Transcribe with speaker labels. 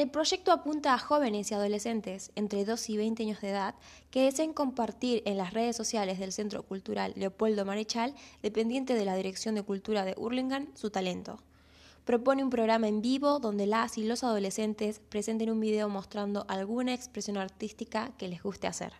Speaker 1: El proyecto apunta a jóvenes y adolescentes entre 2 y 20 años de edad que deseen compartir en las redes sociales del Centro Cultural Leopoldo Marechal, dependiente de la Dirección de Cultura de Hurlingham, su talento. Propone un programa en vivo donde las y los adolescentes presenten un video mostrando alguna expresión artística que les guste hacer.